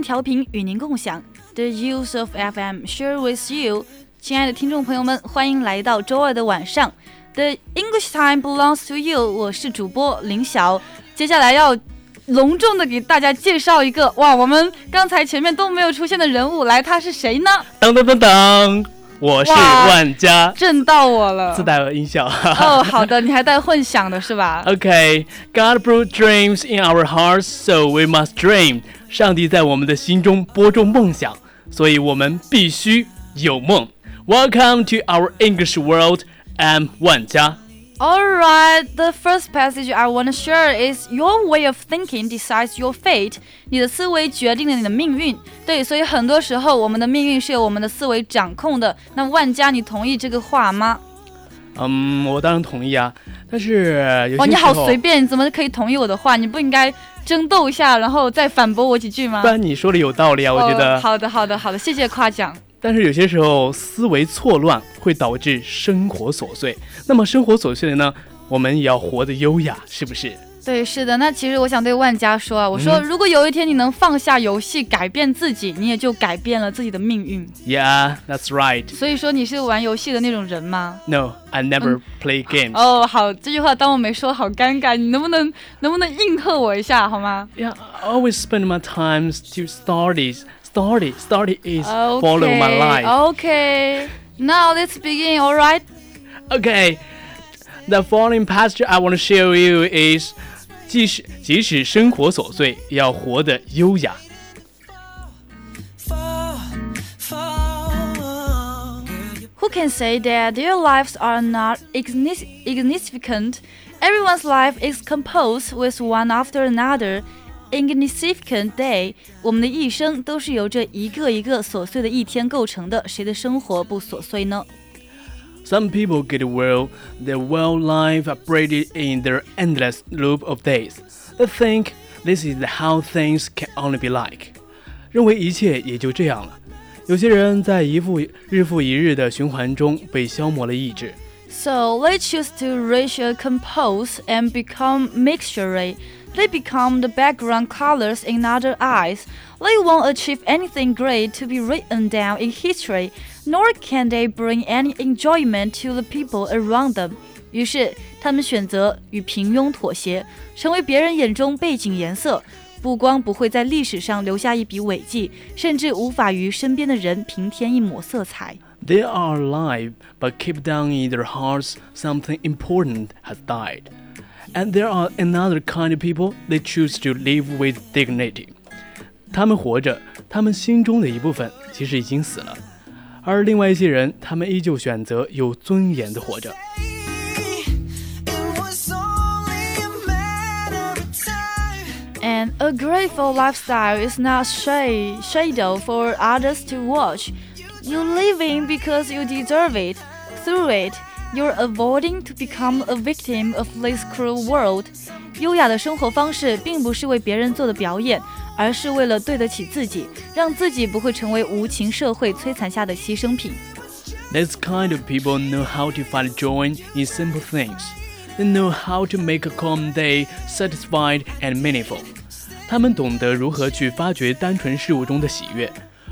调频与您共享，The Use of FM share with you。亲爱的听众朋友们，欢迎来到周二的晚上，The English time belongs to you。我是主播林晓，接下来要隆重的给大家介绍一个哇，我们刚才前面都没有出现的人物，来，他是谁呢？噔噔噔噔，我是万家，震到我了自。带了音效。哦，好的，你还带混响的是吧？Okay, God b r o u g dreams in our hearts, so we must dream. 上帝在我们的心中播种梦想，所以我们必须有梦。Welcome to our English world. I'm 万家。Alright, the first passage I want to share is your way of thinking decides your fate. 你的思维决定了你的命运。对，所以很多时候我们的命运是由我们的思维掌控的。那万家，你同意这个话吗？嗯，我当然同意啊，但是有哇，些时候，你好随便，你怎么可以同意我的话？你不应该争斗一下，然后再反驳我几句吗？不然你说的有道理啊，我觉哦得。好的，好的，好的，谢谢夸奖。但是有些时候思维错乱会导致生活琐碎。那么生活琐碎的呢，我们也要活得优雅，是不是？对，是的。那其实我想对万家说啊，我说嗯如果有一天你能放下游戏，改变自己，你也就改变了自己的命运。 Yeah, that's right. 所以说你是玩游戏的那种人吗？ No, I never play games. 哦，好，这句话当我没说，好尴尬。你能不能能不能应和我一下好吗 Yeah, I always spend my time to studies. Study, study is follow my Okay, life. Okay. Now let's begin. All right. Okay, the following passage I want to share with you is 即使即使生活琐碎，也要活得优雅。Who can say that their lives are not ignis- insignificant? Everyone's life is composed with one after another. Insignificant day，我们的一生都是由这一个一个琐碎的一天构成的。谁的生活不琐碎呢？Some people get well, their well life upbraided in their endless loop of days. They think this is how things can only be like. 认为一切也就这样了。有些人在一复日复一日的循环中被消磨了意志。 So they choose to racial compose and become mixture. They become the background colors in other eyes. They won't achieve anything great to be written down in history, nor can they bring any enjoyment to the people around them. 于是，他们选择与平庸妥协，成为别人眼中背景颜色，不光不会在历史上留下一笔伟绩，甚至无法与身边的人平添一抹色彩。 They are alive, but keep down in their hearts something important has died. And there are another kind of people they choose to live with dignity. 他们活着，他们心中的一部分其实已经死了，而另外一些人，他们依旧选择有尊严的活着。 It was only a matter of time. And a grateful lifestyle is not shade, shadow for others to watch. You live in because you deserve it. Through it, you're avoiding to become a victim of this cruel world. 优雅的生活方式并不是为别人做的表演，而是为了对得起自己，让自己不会成为无情社会摧残下的牺牲品。 This kind of people know how to find joy in simple things. They know how to make a calm day satisfied and meaningful. 他们懂得如何去发掘单纯事物中的喜悦，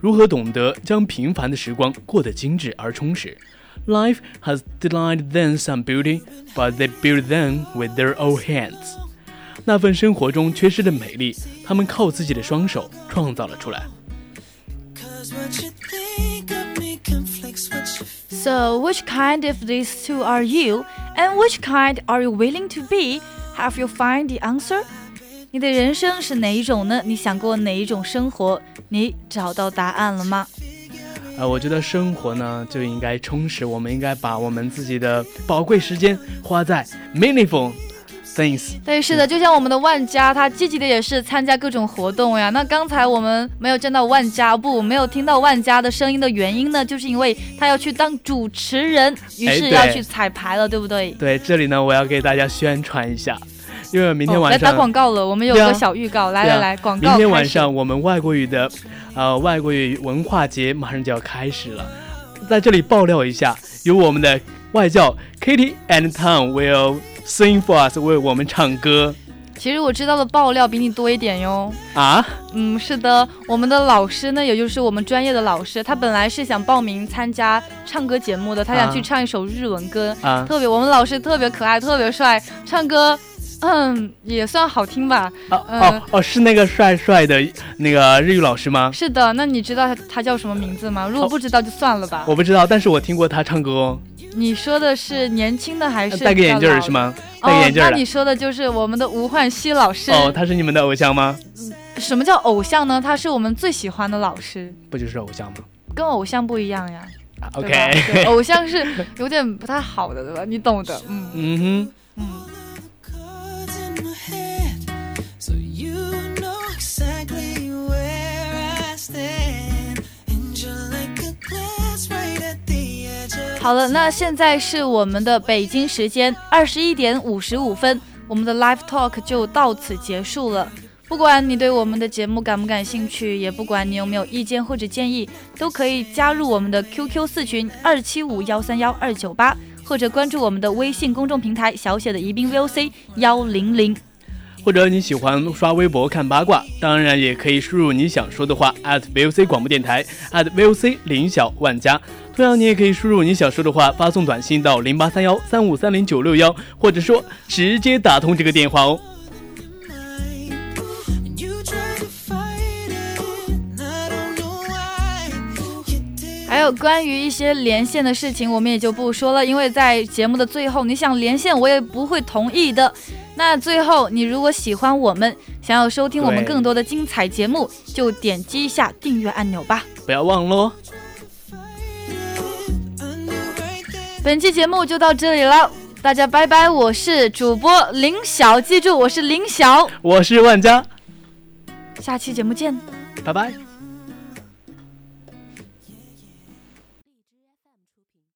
如何懂得将平凡的时光过得精致而充实。 Life has denied them some beauty, but they build them with their own hands. 那份生活中缺失的美丽，他们靠自己的双手创造了出来。 Cause what you think of me conflicts what you So, which kind of these two are you, and which kind are you willing to be? Have you find the answer? 你的人生是哪一种呢？你想过哪一种生活？你找到答案了吗？ 呃，我觉得生活呢就应该充实，我们应该把我们自己的宝贵时间花在 meaningful things。对，是的，就像我们的万家，他积极的也是参加各种活动呀。那刚才我们没有见到万家，不，没有听到万家的声音的原因呢，就是因为他要去当主持人，于是要去彩排了，对不对？对，这里呢我要给大家宣传一下，因为明天哦来晚上、打广告了，我们有个小预告，来来来，广告明天晚上我们外国语的，呃，外国语文化节马上就要开始了，在这里爆料一下，有我们的外教 Kitty and Tom will sing for us，为我们唱歌其实我知道的爆料比你多一点哟。啊。嗯，是的，我们的老师呢，也就是我们专业的老师，他本来是想报名参加唱歌节目的，他想啊去唱一首日文歌，啊特别我们老师特别可爱，特别帅，唱歌。嗯，也算好听吧。哦呃哦哦，是那个帅帅的那个日语老师吗？是的，那你知道他他叫什么名字吗？如果不知道就算了吧。我不知道，但是我听过他唱歌哦。你说的是年轻的还是戴个眼镜是吗？哦戴个眼，镜儿的那你。说的就是我们的吴焕熙老师。哦，他是你们的偶像吗？什么叫偶像呢？他是我们最喜欢的老师，不就是偶像吗跟偶像不一样呀。啊？OK，对偶像是有点不太好的，对吧？你懂的，嗯嗯哼。嗯。好了，那现在是我们的北京时间二十一点五十五分，我们的 live talk 就到此结束了。不管你对我们的节目感不感兴趣，也不管你有没有意见或者建议，都可以加入我们的 QQ 四群二七五幺三幺二九八，或者关注我们的微信公众平台小写的宜宾 VOC 幺零零。或者你喜欢刷微博看八卦，当然也可以输入你想说的话 at VOC 广播电台 at VOC 林小万家。同样，你也可以输入你想说的话，发送短信到零八三幺三五三零九六幺，或者说直接打通这个电话哦。还有关于一些连线的事情，我们也就不说了，因为在节目的最后，你想连线我也不会同意的。那最后，你如果喜欢我们，想要收听我们更多的精彩节目，就点击一下订阅按钮吧。不要忘喽。本期节目就到这里了，大家拜拜！我是主播林晓，记住我是林晓，我是万家，下期节目见。拜拜。